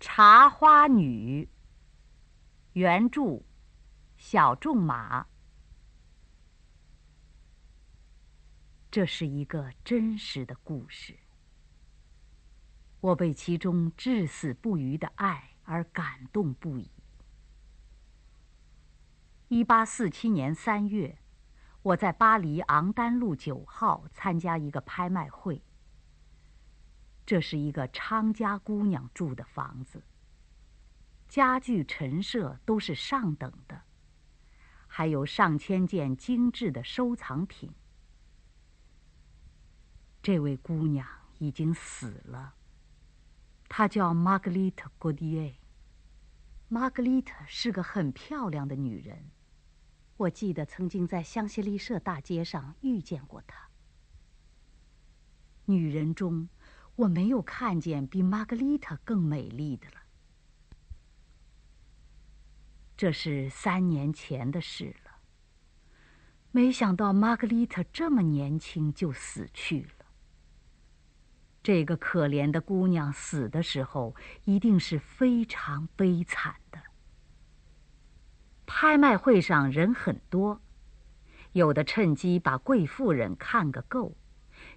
茶花女。原著：小仲马。这是一个真实的故事。我被其中至死不渝的爱而感动不已。一八四七年三月，我在巴黎昂丹路九号参加一个拍卖会。这是一个昌家姑娘住的房子，家具陈设都是上等的，还有上千件精致的收藏品。这位姑娘已经死了。她叫玛格丽特·戈迪埃。玛格丽特是个很漂亮的女人，我记得曾经在香榭丽舍大街上遇见过她。女人中，我没有看见比玛格丽特更美丽的了。这是三年前的事了。没想到玛格丽特这么年轻就死去了。这个可怜的姑娘死的时候，一定是非常悲惨的。拍卖会上人很多，有的趁机把贵妇人看个够，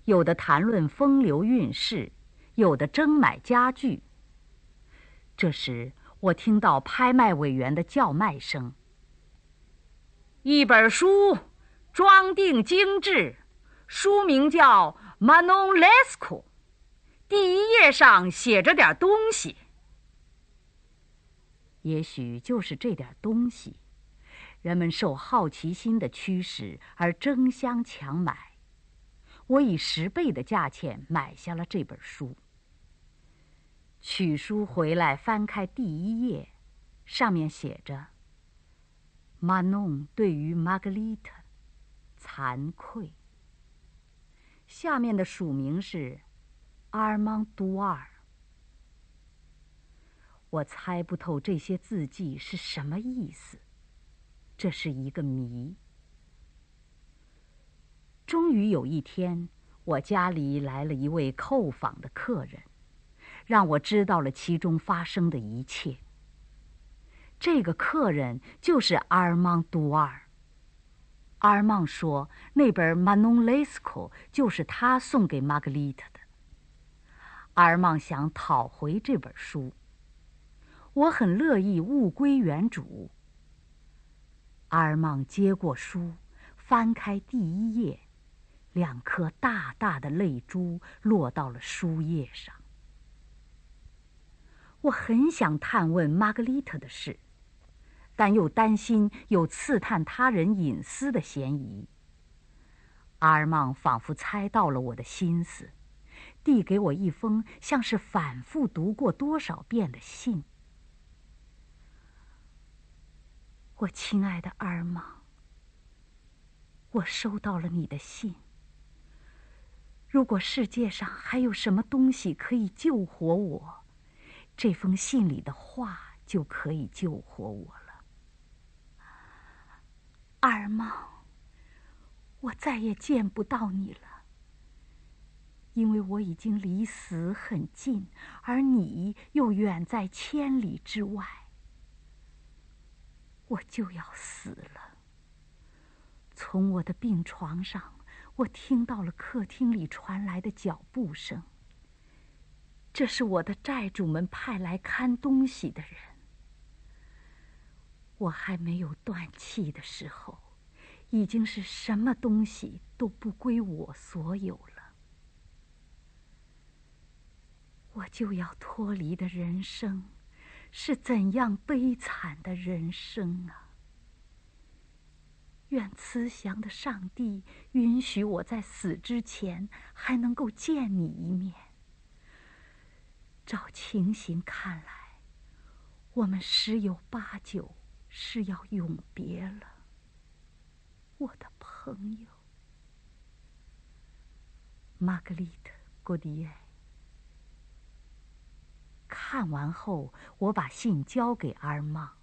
有的谈论风流韵事，有的争买家具。这时，我听到拍卖委员的叫卖声：“一本书，装订精致，书名叫《Manon Lescaut》。”第一页上写着点东西，也许就是这点东西，人们受好奇心的驱使而争相抢买。我以十倍的价钱买下了这本书。取书回来，翻开第一页，上面写着：“马弄对于玛格丽特，惭愧。”下面的署名是。阿尔芒杜尔，我猜不透这些字迹是什么意思，这是一个谜。终于有一天，我家里来了一位叩访的客人，让我知道了其中发生的一切。这个客人就是阿尔芒杜尔。阿尔芒说，那本《Manon Lescaut》就是他送给玛格丽特的。阿尔芒想讨回这本书，我很乐意物归原主。阿尔芒接过书，翻开第一页，两颗大大的泪珠落到了书页上。我很想探问玛格丽特的事，但又担心有刺探他人隐私的嫌疑。阿尔芒仿佛猜到了我的心思。递给我一封像是反复读过多少遍的信。我亲爱的阿尔曼，我收到了你的信。如果世界上还有什么东西可以救活我，这封信里的话就可以救活我了。阿尔玛，我再也见不到你了。因为我已经离死很近，而你又远在千里之外，我就要死了。从我的病床上，我听到了客厅里传来的脚步声。这是我的债主们派来看东西的人。我还没有断气的时候，已经是什么东西都不归我所有了。我就要脱离的人生，是怎样悲惨的人生啊！愿慈祥的上帝允许我在死之前还能够见你一面。照情形看来，我们十有八九是要永别了，我的朋友，玛格丽特·古迪埃。看完后，我把信交给阿尔芒。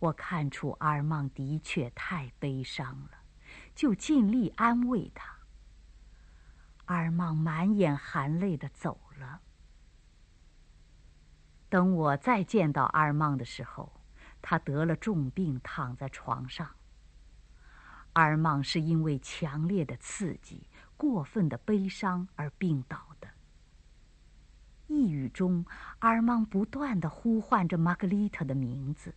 我看出阿尔芒的确太悲伤了，就尽力安慰他。阿尔芒满眼含泪的走了。等我再见到阿尔曼的时候，他得了重病，躺在床上。阿尔曼是因为强烈的刺激、过分的悲伤而病倒的。呓语中，阿尔曼不断的呼唤着玛格丽特的名字。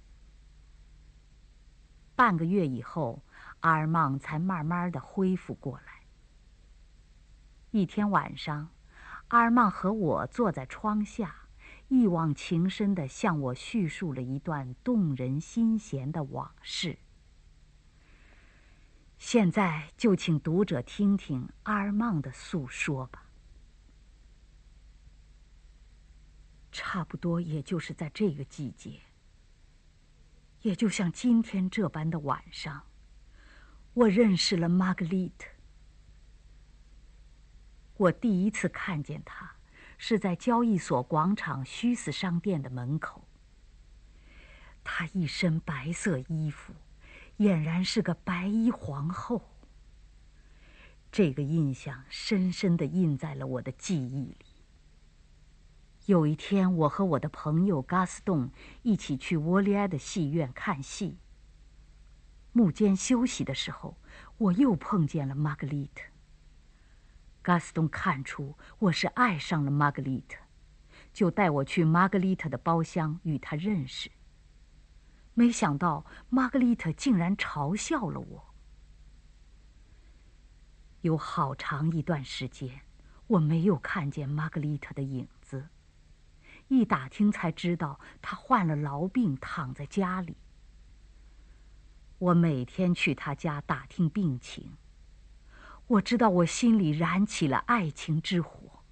半个月以后，阿尔曼才慢慢的恢复过来。一天晚上，阿尔曼和我坐在窗下，一往情深的向我叙述了一段动人心弦的往事。现在就请读者听听阿尔曼的诉说吧。差不多也就是在这个季节，也就像今天这般的晚上，我认识了玛格丽特。我第一次看见她，是在交易所广场虚死商店的门口。她一身白色衣服。俨然是个白衣皇后。这个印象深深的印在了我的记忆里。有一天，我和我的朋友嘎斯顿一起去沃利埃的戏院看戏。幕间休息的时候，我又碰见了玛格丽特。嘎斯顿看出我是爱上了玛格丽特，就带我去玛格丽特的包厢与她认识。没想到玛格丽特竟然嘲笑了我。有好长一段时间，我没有看见玛格丽特的影。一打听才知道，她患了痨病，躺在家里。我每天去她家打听病情。我知道我心里燃起了爱情之火。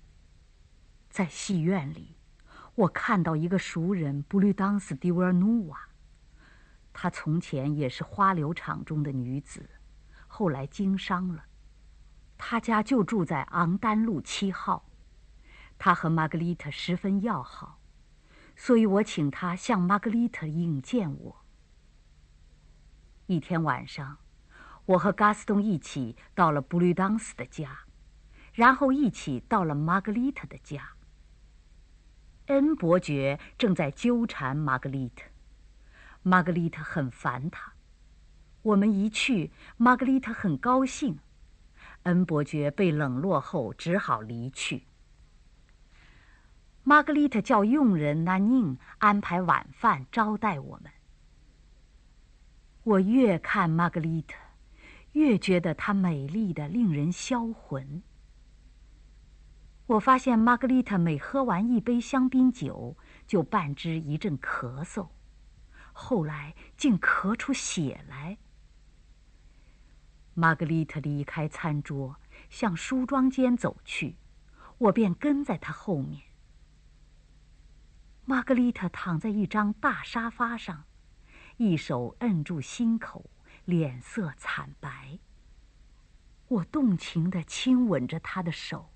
在戏院里，我看到一个熟人布吕当斯·迪维尔努瓦。她从前也是花柳场中的女子，后来经商了。她家就住在昂丹路七号。他和玛格丽特十分要好，所以我请他向玛格丽特引荐我。一天晚上，我和嘎斯东一起到了布吕当斯的家，然后一起到了玛格丽特的家。恩伯爵正在纠缠玛格丽特。玛格丽特很烦他。我们一去，玛格丽特很高兴。恩伯爵被冷落后，只好离去。玛格丽特叫佣人南宁安排晚饭招待我们。我越看玛格丽特，越觉得她美丽的令人销魂。我发现玛格丽特每喝完一杯香槟酒，就伴之一阵咳嗽。后来竟咳出血来。玛格丽特离开餐桌，向梳妆间走去，我便跟在她后面。玛格丽特躺在一张大沙发上，一手摁住心口，脸色惨白。我动情地亲吻着她的手，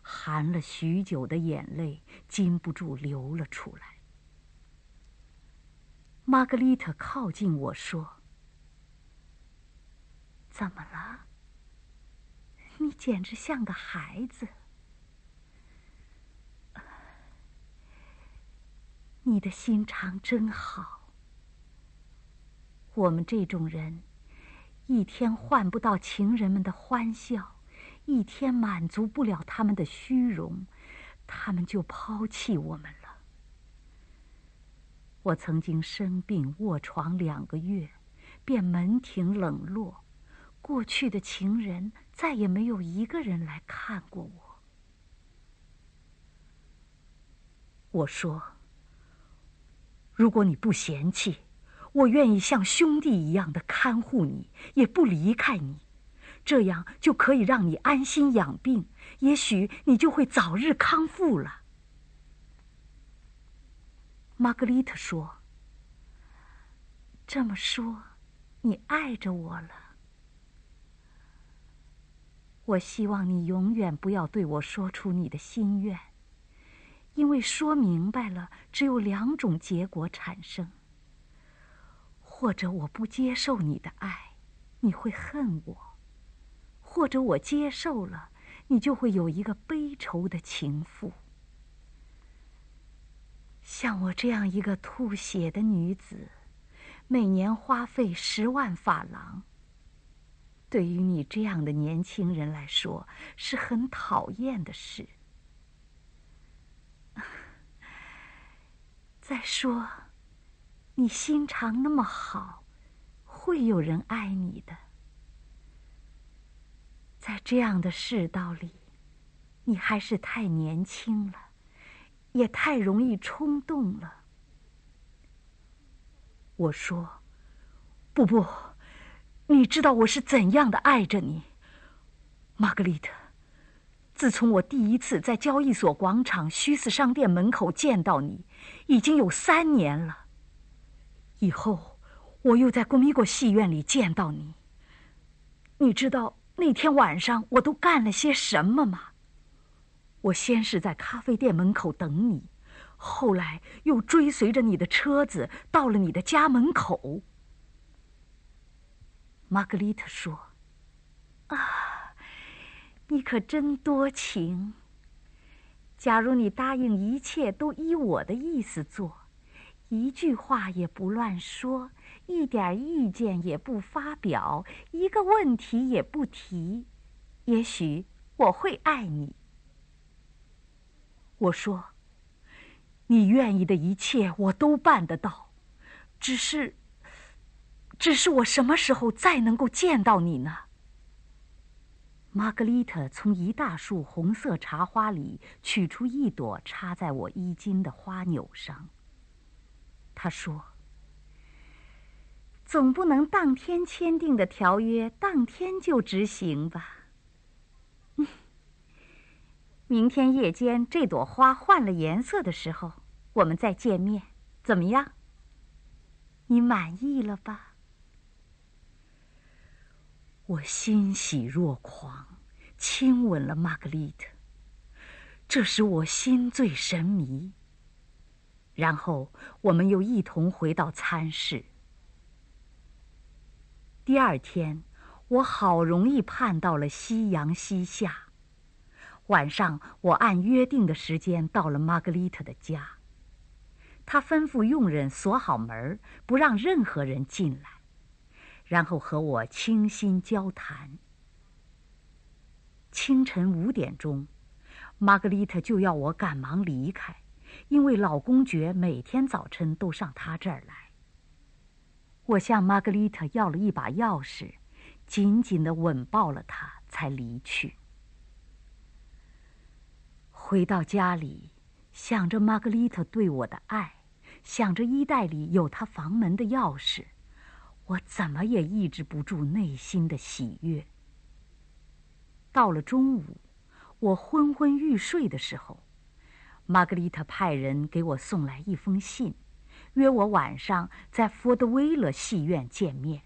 含了许久的眼泪禁不住流了出来。玛格丽特靠近我说：“怎么了？你简直像个孩子。你的心肠真好。我们这种人，一天换不到情人们的欢笑，一天满足不了他们的虚荣，他们就抛弃我们了。”我曾经生病卧床两个月，便门庭冷落，过去的情人再也没有一个人来看过我。我说：“如果你不嫌弃，我愿意像兄弟一样的看护你，也不离开你，这样就可以让你安心养病，也许你就会早日康复了。”玛格丽特说：“这么说，你爱着我了。我希望你永远不要对我说出你的心愿，因为说明白了，只有两种结果产生：或者我不接受你的爱，你会恨我；或者我接受了，你就会有一个悲愁的情妇。”像我这样一个吐血的女子，每年花费十万法郎，对于你这样的年轻人来说是很讨厌的事。再说，你心肠那么好，会有人爱你的。在这样的世道里，你还是太年轻了。也太容易冲动了。我说：“不不，你知道我是怎样的爱着你，玛格丽特。自从我第一次在交易所广场虚斯商店门口见到你，已经有三年了。以后，我又在古米果戏院里见到你。你知道那天晚上我都干了些什么吗？”我先是在咖啡店门口等你，后来又追随着你的车子到了你的家门口。玛格丽特说：“啊，你可真多情！假如你答应一切都依我的意思做，一句话也不乱说，一点意见也不发表，一个问题也不提，也许我会爱你。”我说：“你愿意的一切，我都办得到。只是，只是我什么时候再能够见到你呢？”玛格丽特从一大束红色茶花里取出一朵，插在我衣襟的花纽上。她说：“总不能当天签订的条约，当天就执行吧？” 明天夜间这朵花换了颜色的时候，我们再见面，怎么样？你满意了吧？我欣喜若狂，亲吻了玛格丽特，这使我心醉神迷。然后我们又一同回到餐室。第二天，我好容易盼到了夕阳西下。晚上，我按约定的时间到了玛格丽特的家。他吩咐佣人锁好门，不让任何人进来，然后和我倾心交谈。清晨五点钟，玛格丽特就要我赶忙离开，因为老公爵每天早晨都上他这儿来。我向玛格丽特要了一把钥匙，紧紧地吻抱了她，才离去。回到家里，想着玛格丽特对我的爱，想着衣袋里有她房门的钥匙，我怎么也抑制不住内心的喜悦。到了中午，我昏昏欲睡的时候，玛格丽特派人给我送来一封信，约我晚上在福德威勒戏院见面。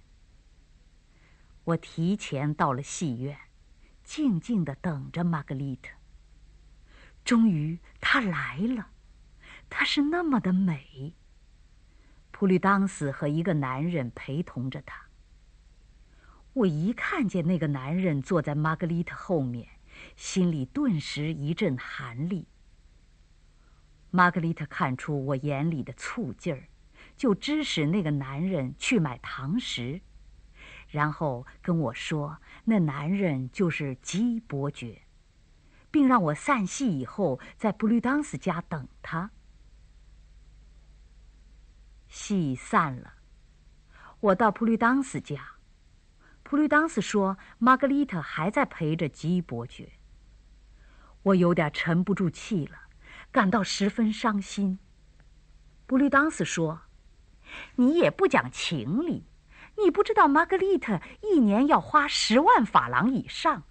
我提前到了戏院，静静地等着玛格丽特。终于，她来了。她是那么的美。普吕当斯和一个男人陪同着他。我一看见那个男人坐在玛格丽特后面，心里顿时一阵寒栗。玛格丽特看出我眼里的醋劲儿，就指使那个男人去买糖食，然后跟我说：“那男人就是基伯爵。”并让我散戏以后在布吕当斯家等他。戏散了，我到普吕当斯家，普吕当斯说玛格丽特还在陪着吉伯爵。我有点沉不住气了，感到十分伤心。布吕当斯说：“你也不讲情理，你不知道玛格丽特一年要花十万法郎以上，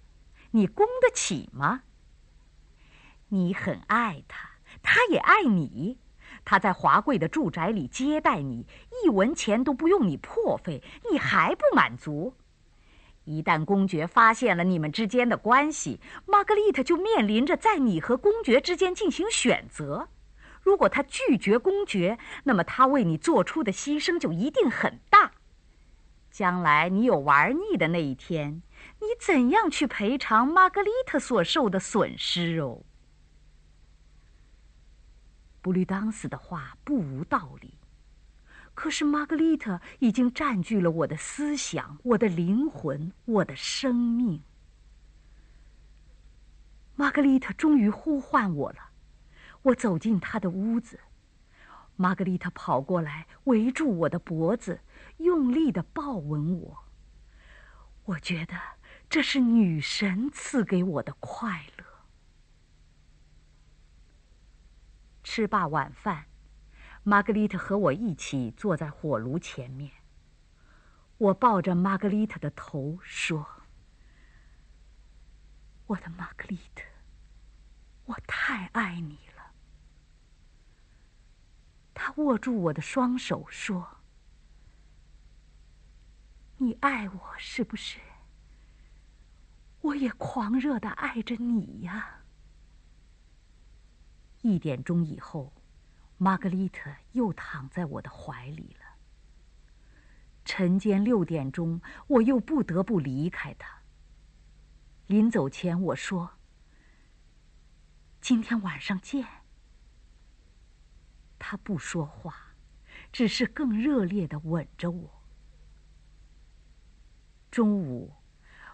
你供得起吗？”你很爱他，他也爱你。他在华贵的住宅里接待你，一文钱都不用你破费，你还不满足？一旦公爵发现了你们之间的关系，玛格丽特就面临着在你和公爵之间进行选择。如果他拒绝公爵，那么他为你做出的牺牲就一定很大。将来你有玩腻的那一天，你怎样去赔偿玛格丽特所受的损失？哦。布吕当斯的话不无道理，可是玛格丽特已经占据了我的思想、我的灵魂、我的生命。玛格丽特终于呼唤我了，我走进她的屋子，玛格丽特跑过来围住我的脖子，用力的抱吻我。我觉得这是女神赐给我的快乐。吃罢晚饭，玛格丽特和我一起坐在火炉前面。我抱着玛格丽特的头说：“我的玛格丽特，我太爱你了。”他握住我的双手说：“你爱我是不是？我也狂热的爱着你呀。”一点钟以后，玛格丽特又躺在我的怀里了。晨间六点钟，我又不得不离开她。临走前，我说：“今天晚上见。”她不说话，只是更热烈的吻着我。中午，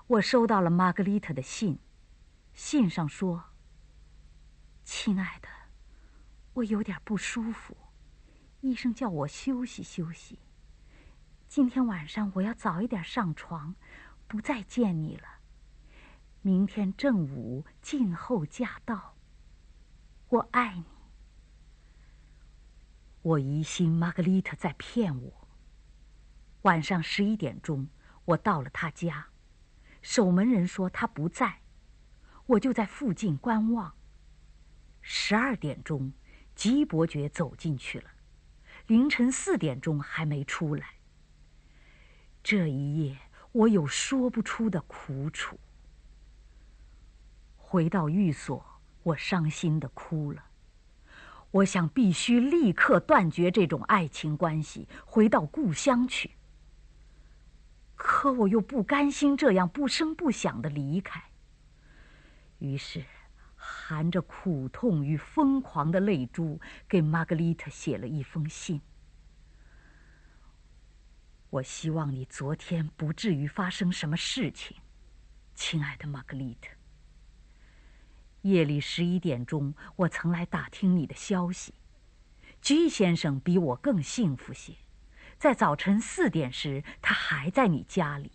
我收到了玛格丽特的信，信上说：“亲爱的。”我有点不舒服，医生叫我休息休息。今天晚上我要早一点上床，不再见你了。明天正午静候驾到。我爱你。我疑心玛格丽特在骗我。晚上十一点钟，我到了他家，守门人说他不在，我就在附近观望。十二点钟。吉伯爵走进去了，凌晨四点钟还没出来。这一夜我有说不出的苦楚。回到寓所，我伤心的哭了。我想必须立刻断绝这种爱情关系，回到故乡去。可我又不甘心这样不声不响的离开。于是。含着苦痛与疯狂的泪珠，给玛格丽特写了一封信。我希望你昨天不至于发生什么事情，亲爱的玛格丽特。夜里十一点钟，我曾来打听你的消息。居先生比我更幸福些，在早晨四点时，他还在你家里。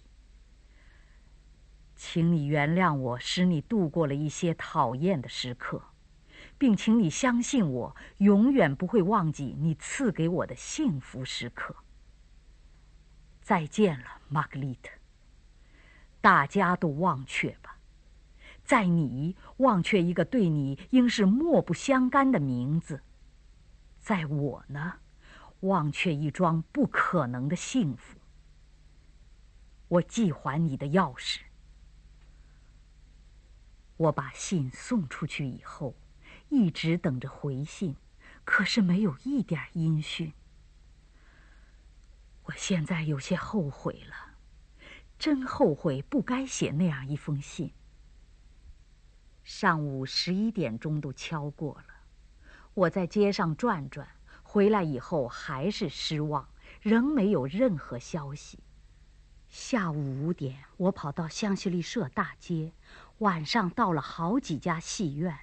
请你原谅我，使你度过了一些讨厌的时刻，并请你相信我，永远不会忘记你赐给我的幸福时刻。再见了，玛格丽特。大家都忘却吧，在你忘却一个对你应是莫不相干的名字，在我呢，忘却一桩不可能的幸福。我寄还你的钥匙。我把信送出去以后，一直等着回信，可是没有一点音讯。我现在有些后悔了，真后悔不该写那样一封信。上午十一点钟都敲过了，我在街上转转，回来以后还是失望，仍没有任何消息。下午五点，我跑到香榭丽舍大街。晚上到了好几家戏院，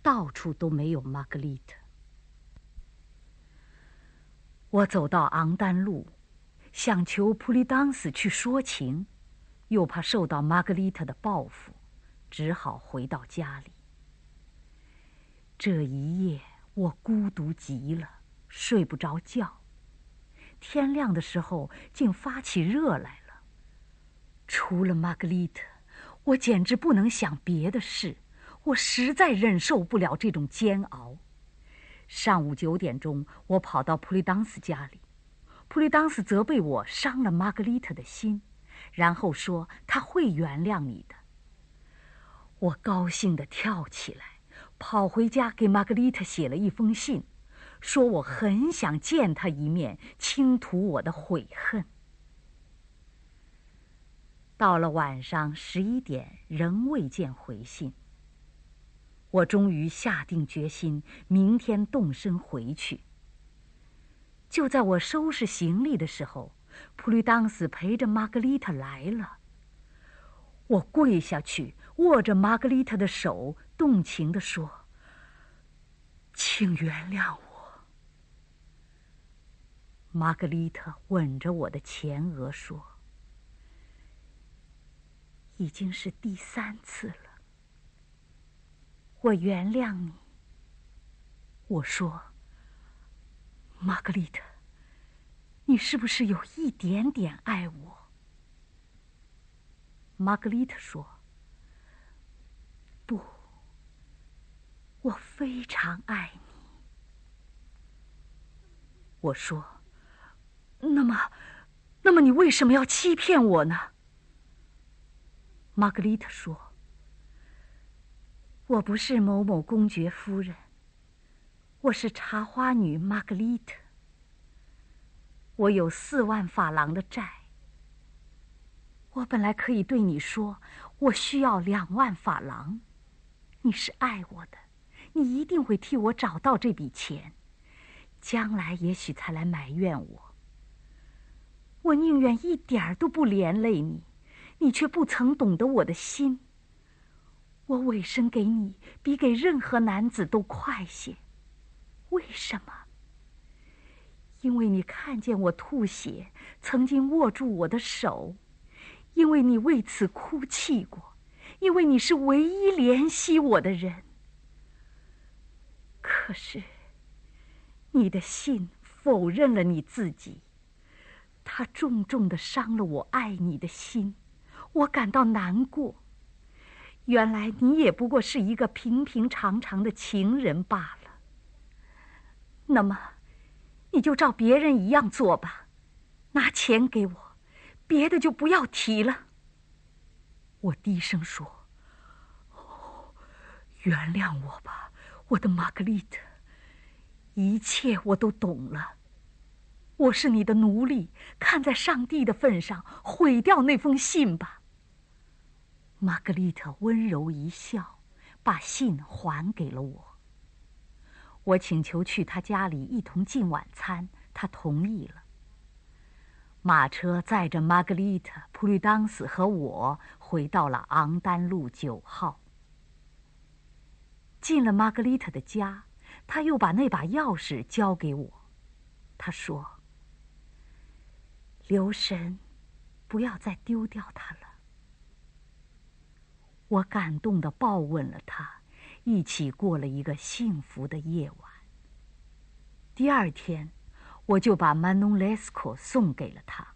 到处都没有玛格丽特。我走到昂丹路，想求普利当斯去说情，又怕受到玛格丽特的报复，只好回到家里。这一夜我孤独极了，睡不着觉。天亮的时候，竟发起热来了。除了玛格丽特。我简直不能想别的事，我实在忍受不了这种煎熬。上午九点钟，我跑到普利当斯家里，普利当斯责备我伤了玛格丽特的心，然后说他会原谅你的。我高兴地跳起来，跑回家给玛格丽特写了一封信，说我很想见他一面，倾吐我的悔恨。到了晚上十一点，仍未见回信。我终于下定决心，明天动身回去。就在我收拾行李的时候，普吕当斯陪着玛格丽特来了。我跪下去，握着玛格丽特的手，动情地说：“请原谅我。”玛格丽特吻着我的前额说：“已经是第三次了。”我原谅你。我说：“玛格丽特，你是不是有一点点爱我？”玛格丽特说：“不，我非常爱你。”我说：“那么，那么你为什么要欺骗我呢？”玛格丽特说。我不是某某公爵夫人，我是茶花女玛格丽特。我有四万法郎的债。我本来可以对你说，我需要两万法郎。你是爱我的，你一定会替我找到这笔钱，将来也许才来埋怨我。我宁愿一点儿都不连累你，你却不曾懂得我的心。我委身给你，比给任何男子都快些。为什么？因为你看见我吐血，曾经握住我的手；因为你为此哭泣过；因为你是唯一怜惜我的人。可是，你的信否认了你自己，它重重的伤了我爱你的心，我感到难过。原来你也不过是一个平平常常的情人罢了。那么，你就照别人一样做吧，拿钱给我，别的就不要提了。我低声说：“原谅我吧，我的玛格丽特。一切我都懂了。我是你的奴隶，看在上帝的份上，毁掉那封信吧。”玛格丽特温柔一笑，把信还给了我。我请求去他家里一同进晚餐，他同意了。马车载着玛格丽特、普吕当斯和我回到了昂丹路九号。进了玛格丽特的家，他又把那把钥匙交给我。他说：“留神，不要再丢掉它了。”我感动的抱吻了他，一起过了一个幸福的夜晚。第二天，我就把曼农雷斯科送给了他。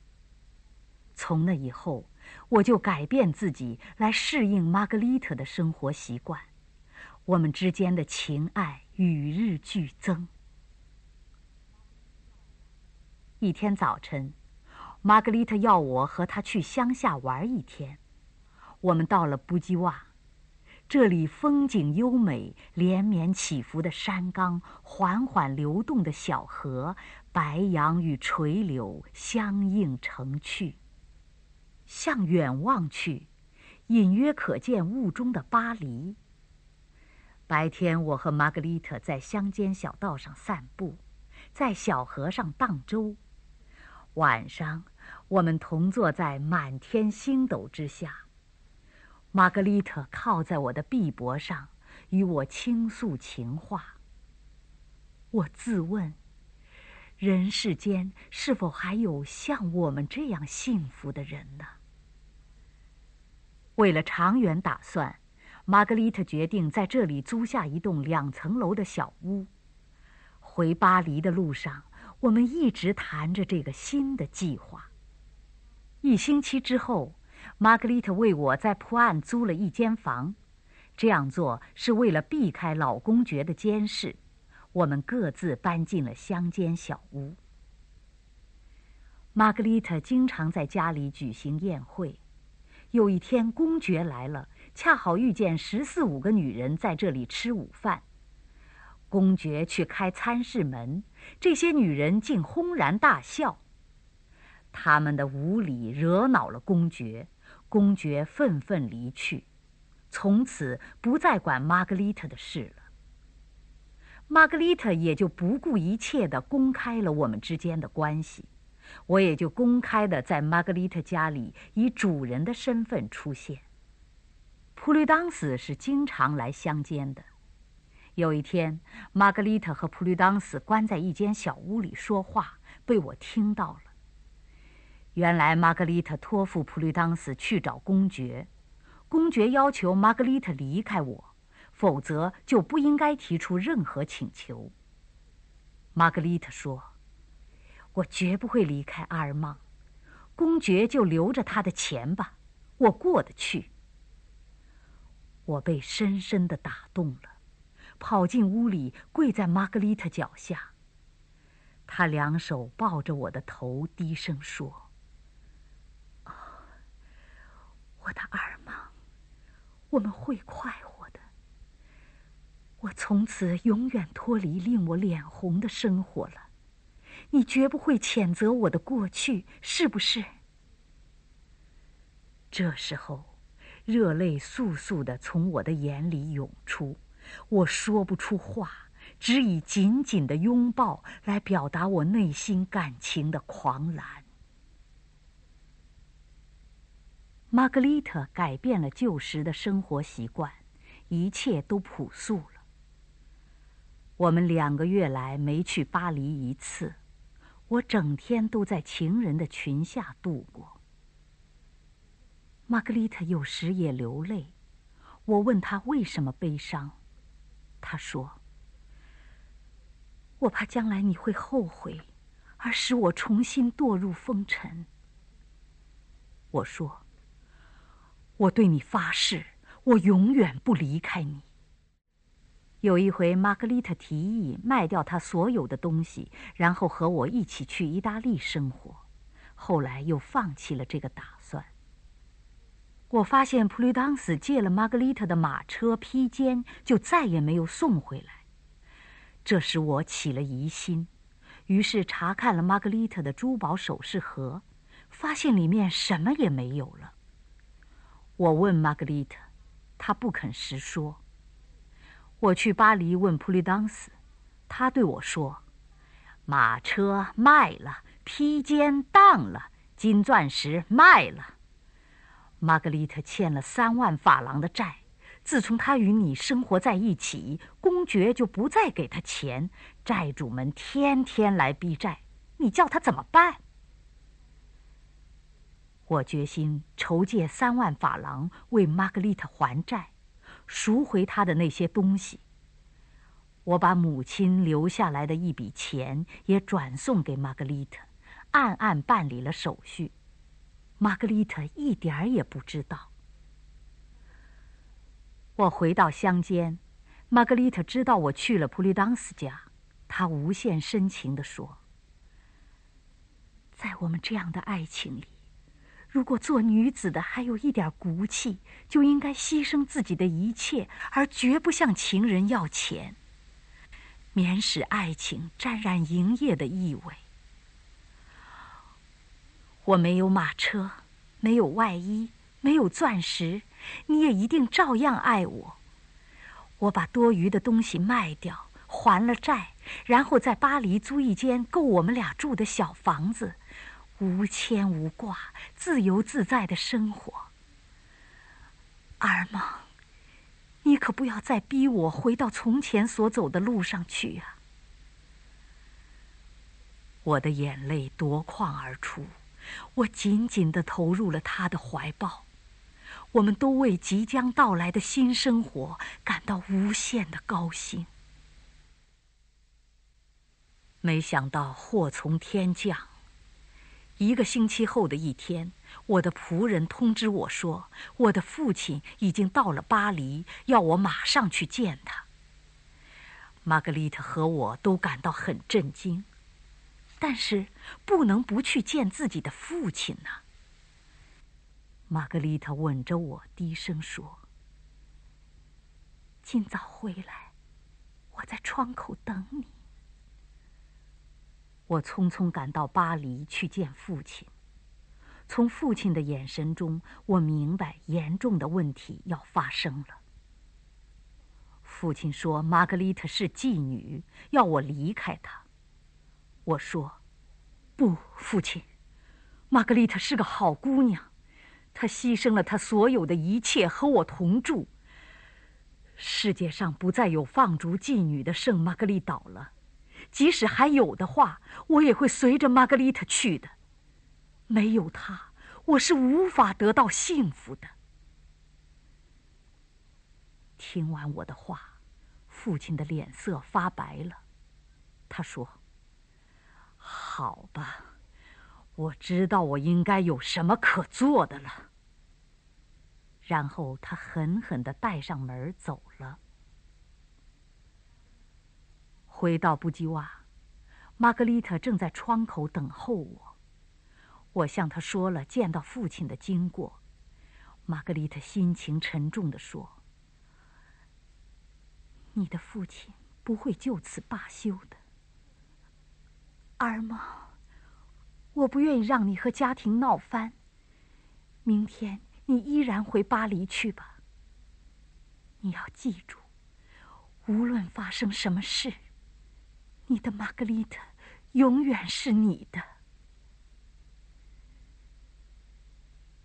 从那以后，我就改变自己来适应玛格丽特的生活习惯，我们之间的情爱与日俱增。一天早晨，玛格丽特要我和她去乡下玩一天。我们到了布基瓦，这里风景优美，连绵起伏的山冈，缓缓流动的小河，白杨与垂柳相映成趣。向远望去，隐约可见雾中的巴黎。白天，我和玛格丽特在乡间小道上散步，在小河上荡舟；晚上，我们同坐在满天星斗之下。玛格丽特靠在我的臂膊上，与我倾诉情话。我自问：人世间是否还有像我们这样幸福的人呢？为了长远打算，玛格丽特决定在这里租下一栋两层楼的小屋。回巴黎的路上，我们一直谈着这个新的计划。一星期之后。玛格丽特为我在普岸租了一间房，这样做是为了避开老公爵的监视。我们各自搬进了乡间小屋。玛格丽特经常在家里举行宴会。有一天，公爵来了，恰好遇见十四五个女人在这里吃午饭。公爵去开餐室门，这些女人竟轰然大笑。他们的无礼惹恼了公爵。公爵愤愤离去，从此不再管玛格丽特的事了。玛格丽特也就不顾一切的公开了我们之间的关系，我也就公开的在玛格丽特家里以主人的身份出现。普吕当斯是经常来乡间的。有一天，玛格丽特和普吕当斯关在一间小屋里说话，被我听到了。原来，玛格丽特托付普吕当斯去找公爵，公爵要求玛格丽特离开我，否则就不应该提出任何请求。玛格丽特说：“我绝不会离开阿尔曼，公爵就留着他的钱吧，我过得去。”我被深深的打动了。跑进屋里，跪在玛格丽特脚下。他两手抱着我的头，低声说：“哦，我的二妈，我们会快活的。我从此永远脱离令我脸红的生活了。你绝不会谴责我的过去，是不是？”这时候，热泪簌簌的从我的眼里涌出。我说不出话，只以紧紧的拥抱来表达我内心感情的狂澜。玛格丽特改变了旧时的生活习惯，一切都朴素了。我们两个月来没去巴黎一次，我整天都在情人的裙下度过。玛格丽特有时也流泪，我问她为什么悲伤。她说：“我怕将来你会后悔，而使我重新堕入风尘。”我说：“我对你发誓，我永远不离开你。”有一回，玛格丽特提议卖掉她所有的东西，然后和我一起去意大利生活，后来又放弃了这个打算。我发现普吕当斯借了玛格丽特的马车披肩，就再也没有送回来。这使我起了疑心，于是查看了玛格丽特的珠宝首饰盒，发现里面什么也没有了。我问玛格丽特，她不肯实说。我去巴黎问普吕当斯，他对我说：“马车卖了，披肩当了，金钻石卖了。”玛格丽特欠了三万法郎的债，自从他与你生活在一起，公爵就不再给他钱，债主们天天来逼债，你叫他怎么办？我决心筹借三万法郎为玛格丽特还债，赎回她的那些东西。我把母亲留下来的一笔钱也转送给玛格丽特，暗暗办理了手续。玛格丽特一点儿也不知道。我回到乡间，玛格丽特知道我去了普利当斯家，她无限深情地说：“在我们这样的爱情里，如果做女子的还有一点骨气，就应该牺牲自己的一切，而绝不向情人要钱，免使爱情沾染营业的意味。”我没有马车，没有外衣，没有钻石，你也一定照样爱我。我把多余的东西卖掉，还了债，然后在巴黎租一间够我们俩住的小房子，无牵无挂，自由自在的生活。二梦，你可不要再逼我回到从前所走的路上去啊！我的眼泪夺眶而出。我紧紧地投入了他的怀抱，我们都为即将到来的新生活感到无限的高兴。没想到祸从天降，一个星期后的一天，我的仆人通知我说，我的父亲已经到了巴黎，要我马上去见他。玛格丽特和我都感到很震惊。但是不能不去见自己的父亲呢。玛格丽特吻着我，低声说：“今早回来，我在窗口等你。”我匆匆赶到巴黎去见父亲。从父亲的眼神中，我明白严重的问题要发生了。父亲说：“玛格丽特是妓女，要我离开她。”我说：“不，父亲，玛格丽特是个好姑娘，她牺牲了她所有的一切和我同住。世界上不再有放逐妓女的圣玛格丽岛了，即使还有的话，我也会随着玛格丽特去的。没有她，我是无法得到幸福的。”听完我的话，父亲的脸色发白了。他说：“好吧，我知道我应该有什么可做的了。”然后他狠狠的带上门走了。回到布基瓦，玛格丽特正在窗口等候我。我向她说了见到父亲的经过。玛格丽特心情沉重的说。你的父亲不会就此罢休的，二毛。我不愿意让你和家庭闹翻。明天你依然回巴黎去吧。你要记住，无论发生什么事，你的玛格丽特永远是你的。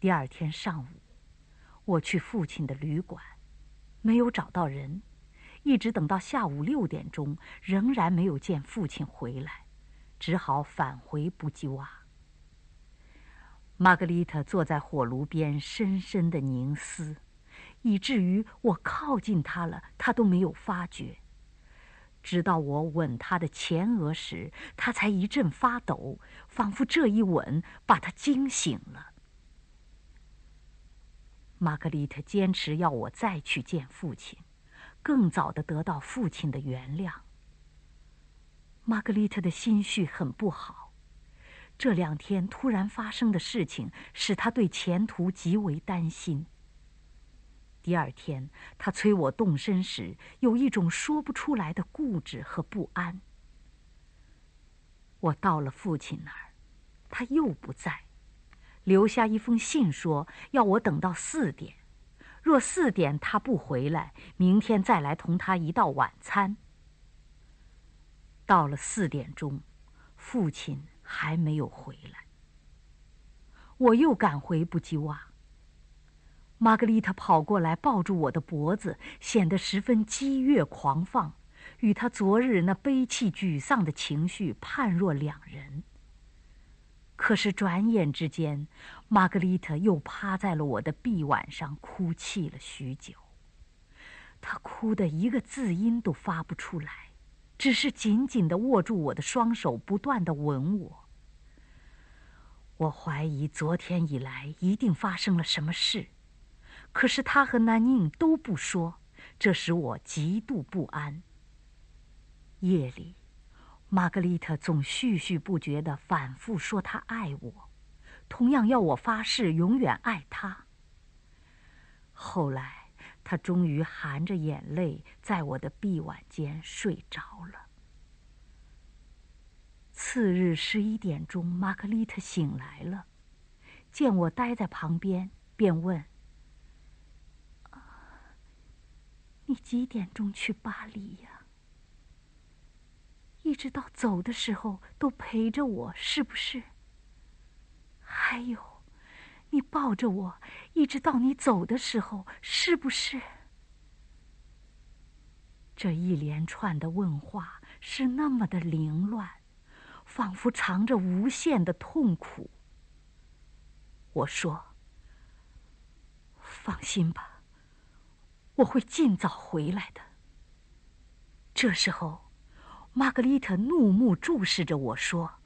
第二天上午，我去父亲的旅馆，没有找到人。一直等到下午六点钟，仍然没有见父亲回来，只好返回布吉瓦。玛格丽特坐在火炉边，深深的凝思，以至于我靠近她了，她都没有发觉。直到我吻她的前额时，她才一阵发抖，仿佛这一吻把她惊醒了。玛格丽特坚持要我再去见父亲。更早的得到父亲的原谅。玛格丽特的心绪很不好，这两天突然发生的事情使她对前途极为担心。第二天，他催我动身时，有一种说不出来的固执和不安。我到了父亲那儿，他又不在，留下一封信说要我等到四点。若四点他不回来，明天再来同他一道晚餐。到了四点钟，父亲还没有回来。我又赶回布吉瓦。玛格丽特跑过来抱住我的脖子，显得十分激越狂放，与她昨日那悲戚沮丧的情绪判若两人。可是转眼之间，玛格丽特又趴在了我的臂腕上，哭泣了许久。她哭得一个字音都发不出来，只是紧紧地握住我的双手，不断地吻我。我怀疑昨天以来一定发生了什么事，可是他和南宁都不说，这使我极度不安。夜里。玛格丽特总絮絮不绝地反复说她爱我，同样要我发誓永远爱她。后来，她终于含着眼泪在我的臂腕间睡着了。次日十一点钟，玛格丽特醒来了，见我待在旁边，便问：“你几点钟去巴黎呀？”一直到走的时候都陪着我，是不是？还有，你抱着我，一直到你走的时候，是不是？这一连串的问话是那么的凌乱，仿佛藏着无限的痛苦。我说：“放心吧，我会尽早回来的。”这时候。玛格丽特怒目注视着我说：“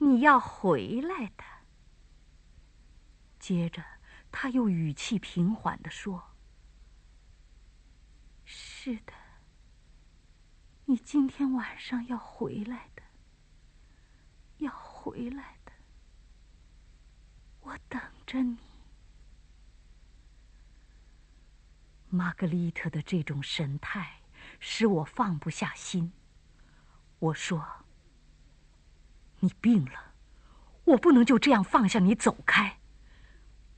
你要回来的。”接着，他又语气平缓地说：“是的，你今天晚上要回来的，要回来的，我等着你。”玛格丽特的这种神态。使我放不下心。我说：“你病了，我不能就这样放下你走开。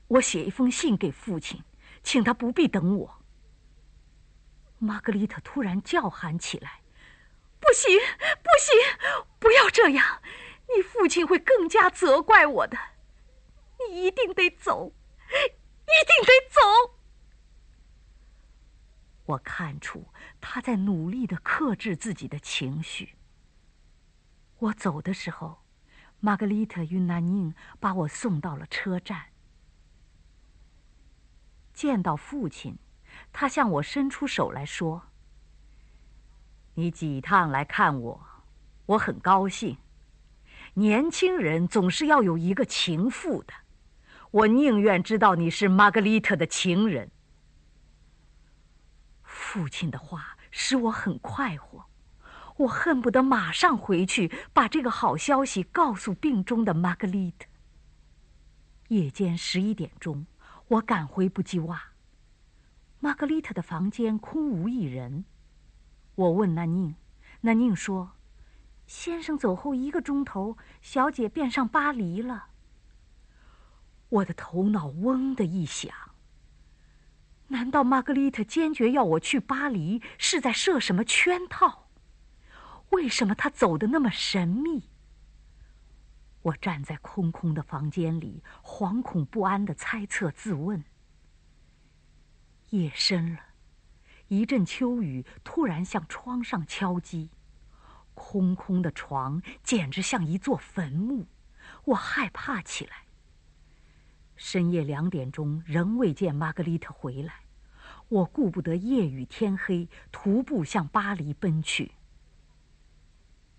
我写一封信给父亲，请他不必等我。玛格丽特突然叫喊起来：“不行，不行，不要这样！你父亲会更加责怪我的。你一定得走，一定得走。”我看出他在努力的克制自己的情绪。我走的时候，玛格丽特与南宁把我送到了车站。见到父亲，他向我伸出手来说：“你几趟来看我，我很高兴。年轻人总是要有一个情妇的，我宁愿知道你是玛格丽特的情人。”父亲的话使我很快活，我恨不得马上回去把这个好消息告诉病中的玛格丽特。夜间十一点钟，我赶回布基瓦。玛格丽特的房间空无一人。我问那宁，那宁说：“先生走后一个钟头，小姐便上巴黎了。”我的头脑嗡的一响。难道玛格丽特坚决要我去巴黎，是在设什么圈套？为什么她走得那么神秘？我站在空空的房间里，惶恐不安的猜测自问。夜深了，一阵秋雨突然向窗上敲击，空空的床简直像一座坟墓，我害怕起来。深夜两点钟，仍未见玛格丽特回来，我顾不得夜雨天黑，徒步向巴黎奔去。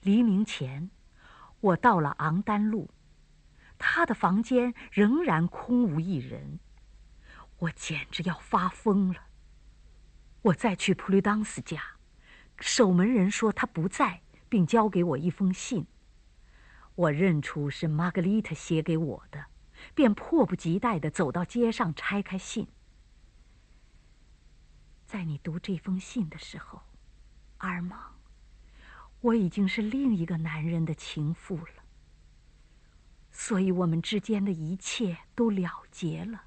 黎明前，我到了昂丹路，他的房间仍然空无一人，我简直要发疯了。我再去普吕当斯家，守门人说他不在，并交给我一封信。我认出是玛格丽特写给我的。便迫不及待地走到街上，拆开信。在你读这封信的时候，阿尔芒，我已经是另一个男人的情妇了。所以，我们之间的一切都了结了。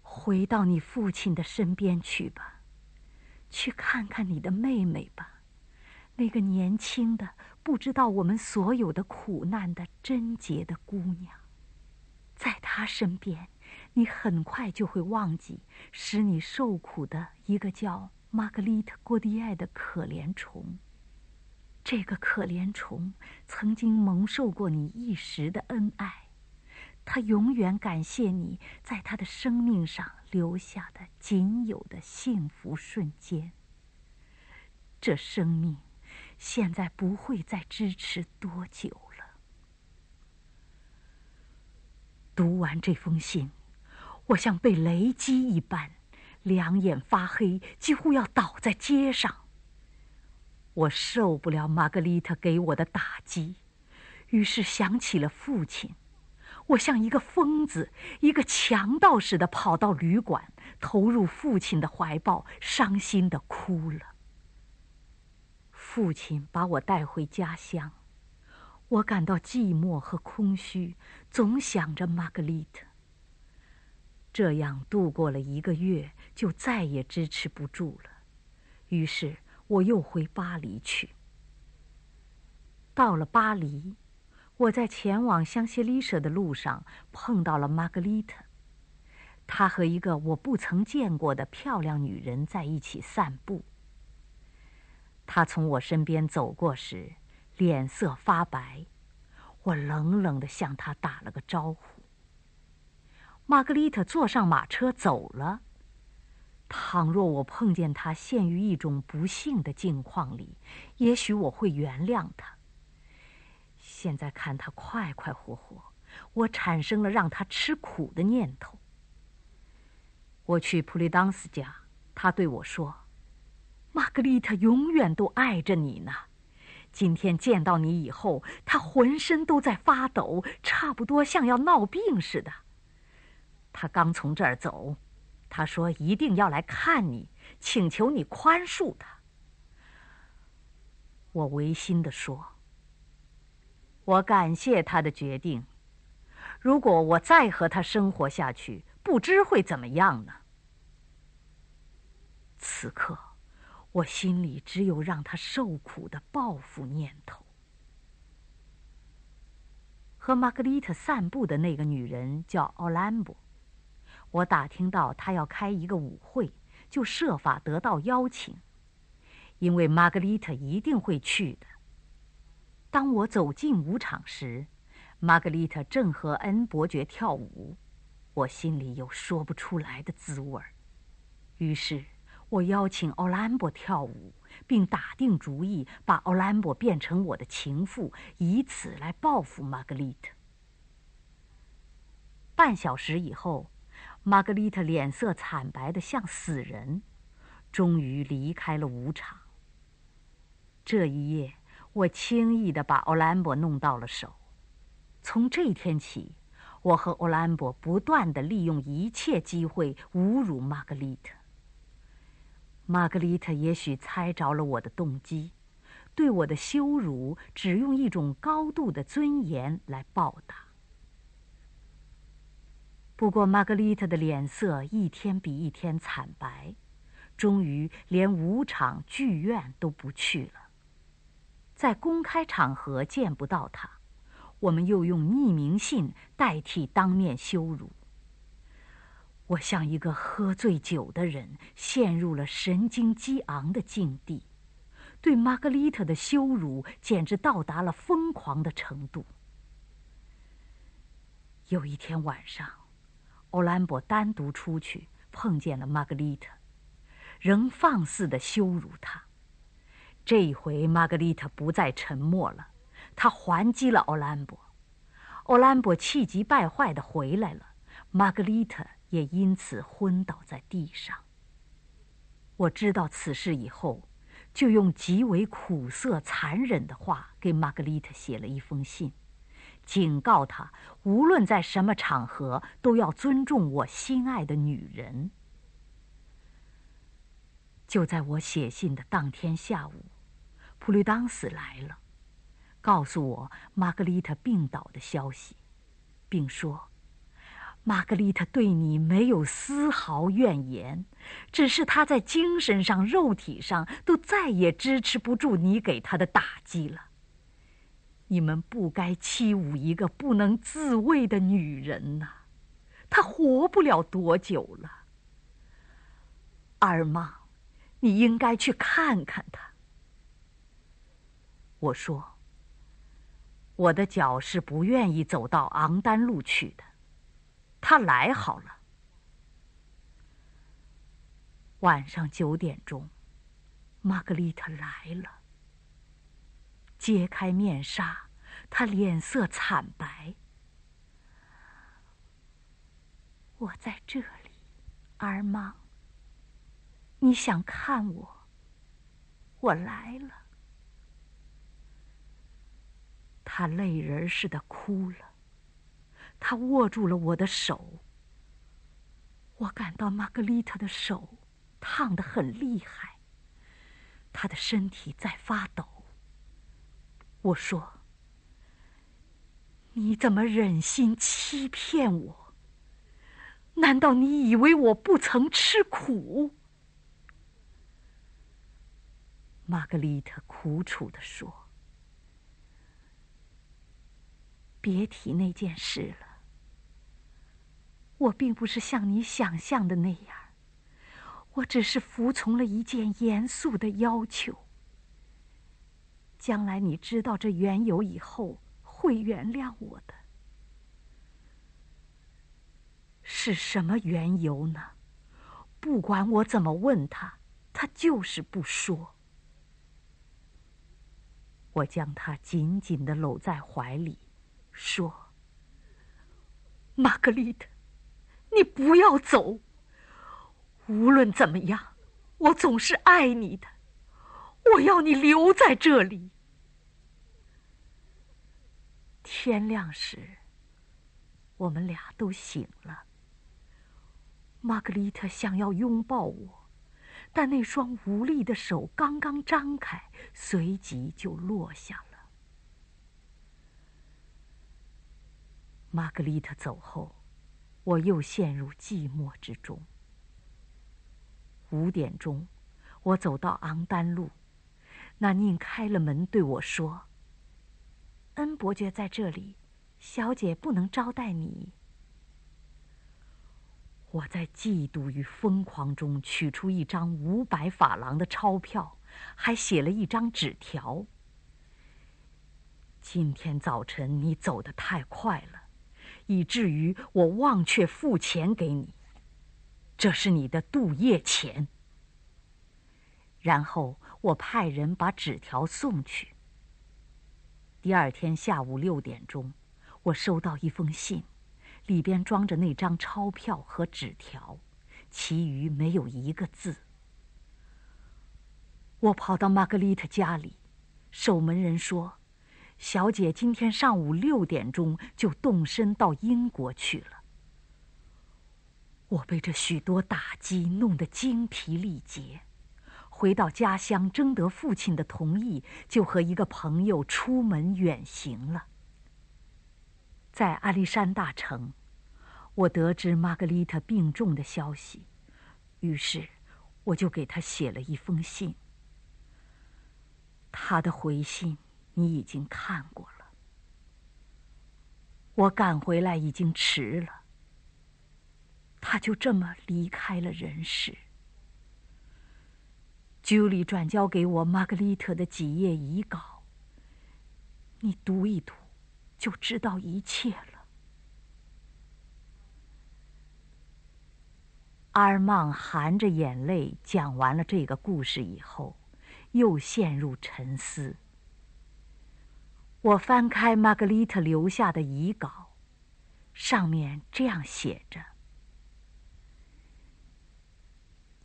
回到你父亲的身边去吧，去看看你的妹妹吧，那个年轻的、不知道我们所有的苦难的贞洁的姑娘。在他身边，你很快就会忘记使你受苦的一个叫玛格丽特·郭迪埃的可怜虫。这个可怜虫曾经蒙受过你一时的恩爱，他永远感谢你在他的生命上留下的仅有的幸福瞬间。这生命现在不会再支持多久。读完这封信，我像被雷击一般，两眼发黑，几乎要倒在街上。我受不了玛格丽特给我的打击，于是想起了父亲。我像一个疯子、一个强盗似的跑到旅馆，投入父亲的怀抱，伤心的哭了。父亲把我带回家乡。我感到寂寞和空虚，总想着玛格丽特。这样度过了一个月，就再也支持不住了。于是我又回巴黎去。到了巴黎，我在前往香榭丽舍的路上碰到了玛格丽特。她和一个我不曾见过的漂亮女人在一起散步。她从我身边走过时。脸色发白，我冷冷地向他打了个招呼。玛格丽特坐上马车走了。倘若我碰见他陷于一种不幸的境况里，也许我会原谅他。现在看他快快活活，我产生了让他吃苦的念头。我去普利当斯家，他对我说：“玛格丽特永远都爱着你呢。”今天见到你以后，他浑身都在发抖，差不多像要闹病似的。他刚从这儿走，他说一定要来看你，请求你宽恕他。我违心的说：“我感谢他的决定。如果我再和他生活下去，不知会怎么样呢？此刻，我心里只有让他受苦的报复念头。和玛格丽特散步的那个女人叫奥兰博，我打听到她要开一个舞会，就设法得到邀请，因为玛格丽特一定会去的。当我走进舞场时，玛格丽特正和恩伯爵跳舞，我心里有说不出来的滋味儿。于是，我邀请奥兰博跳舞，并打定主意把奥兰博变成我的情妇，以此来报复玛格丽特。半小时以后，玛格丽特脸色惨白的像死人，终于离开了舞场。这一夜。我轻易地把奥兰博弄到了手。从这天起，我和奥兰博不断地利用一切机会侮辱玛格丽特。玛格丽特也许猜着了我的动机，对我的羞辱只用一种高度的尊严来报答。不过，玛格丽特的脸色一天比一天惨白，终于连舞场、剧院都不去了。在公开场合见不到他，我们又用匿名信代替当面羞辱。我像一个喝醉酒的人，陷入了神经激昂的境地，对玛格丽特的羞辱简直到达了疯狂的程度。有一天晚上，欧兰博单独出去，碰见了玛格丽特，仍放肆的羞辱她。这一回，玛格丽特不再沉默了，她还击了欧兰博。欧兰博气急败坏的回来了，玛格丽特也因此昏倒在地上。我知道此事以后，就用极为苦涩、残忍的话给玛格丽特写了一封信，警告她无论在什么场合都要尊重我心爱的女人。就在我写信的当天下午。普吕当斯来了，告诉我玛格丽特病倒的消息，并说：“玛格丽特对你没有丝毫怨言，只是她在精神上、肉体上都再也支持不住你给她的打击了。你们不该欺侮一个不能自卫的女人呐，她活不了多久了。二妈，你应该去看看她。”我说：“我的脚是不愿意走到昂丹路去的。”他来好了。晚上九点钟，玛格丽特来了。揭开面纱，她脸色惨白。我在这里，儿妈。你想看我？我来了。他泪人似的哭了，他握住了我的手。我感到玛格丽特的手烫得很厉害，她的身体在发抖。我说：“你怎么忍心欺骗我？难道你以为我不曾吃苦？”玛格丽特苦楚地说。别提那件事了。我并不是像你想象的那样，我只是服从了一件严肃的要求。将来你知道这缘由以后，会原谅我的。是什么缘由呢？不管我怎么问他，他就是不说。我将他紧紧的搂在怀里。说：“玛格丽特，你不要走。无论怎么样，我总是爱你的。我要你留在这里。”天亮时，我们俩都醒了。玛格丽特想要拥抱我，但那双无力的手刚刚张开，随即就落下了。玛格丽特走后，我又陷入寂寞之中。五点钟，我走到昂丹路，那宁开了门对我说：“恩伯爵在这里，小姐不能招待你。”我在嫉妒与疯狂中取出一张五百法郎的钞票，还写了一张纸条。今天早晨你走得太快了，以至于我忘却付钱给你。这是你的度夜钱。然后我派人把纸条送去。第二天下午六点钟，我收到一封信。里边装着那张钞票和纸条，其余没有一个字。我跑到玛格丽特家里，守门人说：“小姐今天上午六点钟就动身到英国去了。”我被这许多打击弄得精疲力竭，回到家乡征得父亲的同意，就和一个朋友出门远行了。在阿历山大城，我得知玛格丽特病重的消息，于是我就给她写了一封信。她的回信你已经看过了。我赶回来已经迟了。他就这么离开了人世。朱莉转交给我玛格丽特的几页遗稿，你读一读。就知道一切了。阿尔曼含着眼泪讲完了这个故事以后，又陷入沉思。我翻开玛格丽特留下的遗稿，上面这样写着：“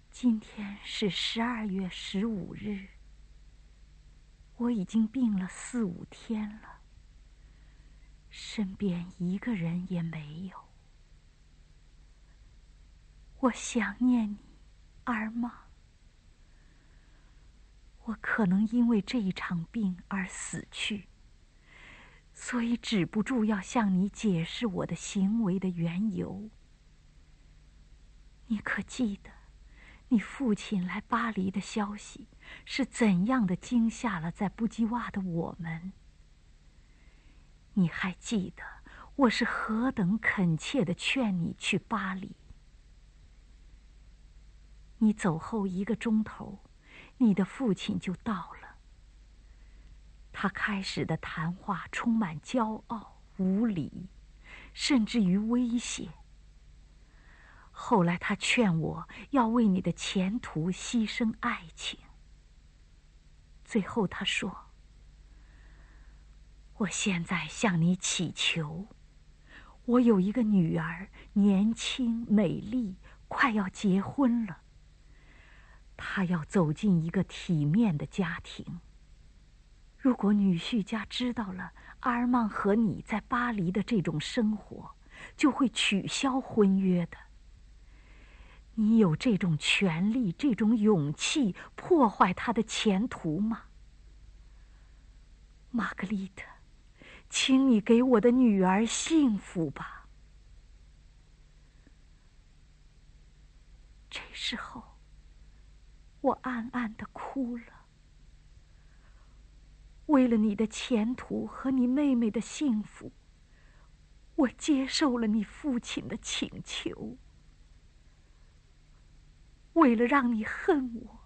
今天是十二月十五日，我已经病了四五天了。”身边一个人也没有，我想念你，儿妈。我可能因为这一场病而死去，所以止不住要向你解释我的行为的缘由。你可记得，你父亲来巴黎的消息是怎样的惊吓了在布基瓦的我们？你还记得我是何等恳切的劝你去巴黎？你走后一个钟头，你的父亲就到了。他开始的谈话充满骄傲、无礼，甚至于威胁。后来他劝我要为你的前途牺牲爱情。最后他说。我现在向你祈求，我有一个女儿，年轻美丽，快要结婚了。她要走进一个体面的家庭。如果女婿家知道了阿尔曼和你在巴黎的这种生活，就会取消婚约的。你有这种权利、这种勇气破坏他的前途吗，玛格丽特？请你给我的女儿幸福吧。这时候，我暗暗的哭了。为了你的前途和你妹妹的幸福，我接受了你父亲的请求。为了让你恨我，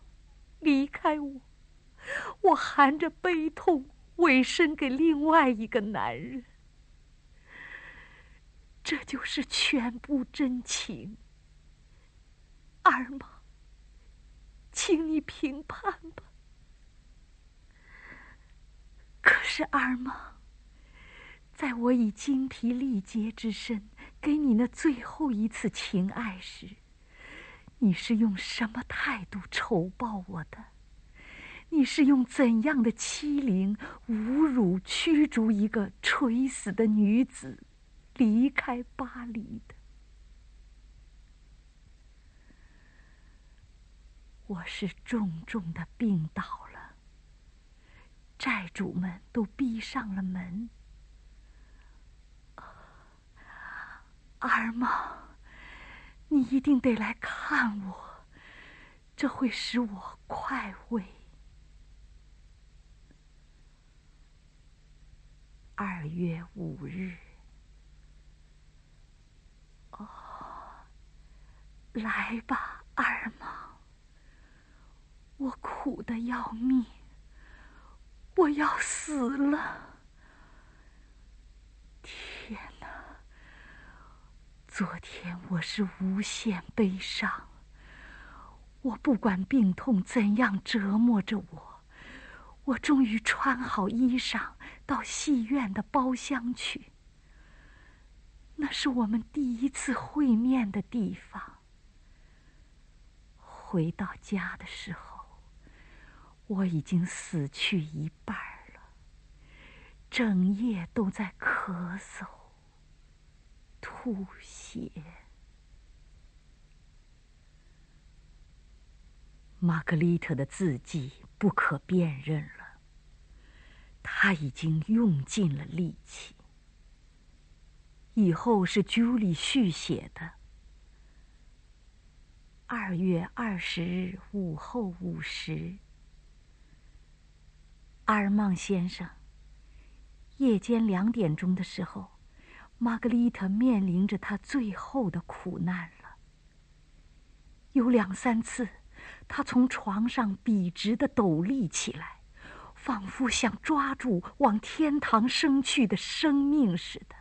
离开我，我含着悲痛。委身给另外一个男人，这就是全部真情。二妈，请你评判吧。可是二妈，在我以精疲力竭之身给你那最后一次情爱时，你是用什么态度酬报我的？你是用怎样的欺凌、侮辱驱逐一个垂死的女子离开巴黎的？我是重重的病倒，债主们都闭上了门。二妈，你一定得来看我，这会使我快慰。二月五日。哦，来吧，二妈。我苦的要命，我要死了。天哪！昨天我是无限悲伤。我不管病痛怎样折磨着我，我终于穿好衣裳，到戏院的包厢去。那是我们第一次会面的地方。回到家的时候，我已经死去一半了，整夜都在咳嗽、吐血。玛格丽特的字迹不可辨认了，他已经用尽了力气。以后是朱莉续写的。二月二十日午后五时，阿尔曼先生。夜间两点钟的时候，玛格丽特面临着她最后的苦难了。有两三次，她从床上笔直的抖立起来，仿佛想抓住往天堂升去的生命似的。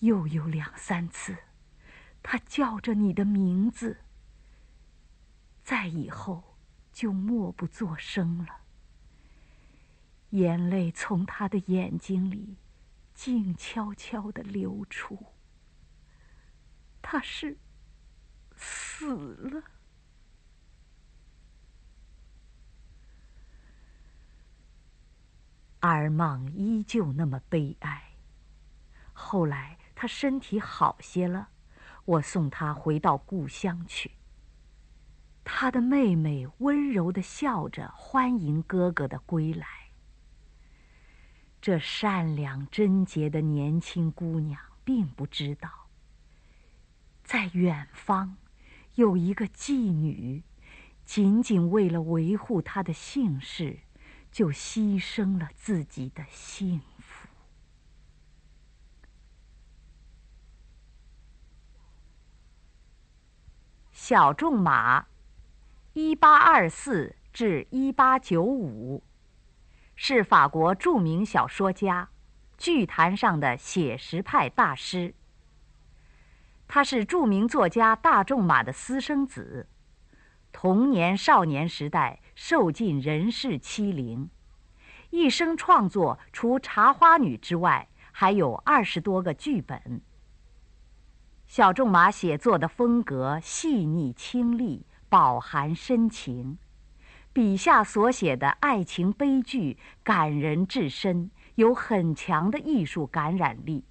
又有两三次，他叫着你的名字，再以后就默不作声了。眼泪从他的眼睛里静悄悄地流出。他是死了。阿尔芒依旧那么悲哀。后来。他身体好些了，我送他回到故乡去。他的妹妹温柔地笑着欢迎哥哥的归来。这善良贞洁的年轻姑娘并不知道，在远方有一个妓女，仅仅为了维护她的姓氏，就牺牲了自己的幸福。小仲马，一八二四至一八九五，是法国著名小说家，剧坛上的写实派大师。他是著名作家大仲马的私生子，童年少年时代受尽人世欺凌，一生创作除《茶花女》之外，还有二十多个剧本。小仲马写作的风格细腻清丽，饱含深情，笔下所写的爱情悲剧感人至深，有很强的艺术感染力。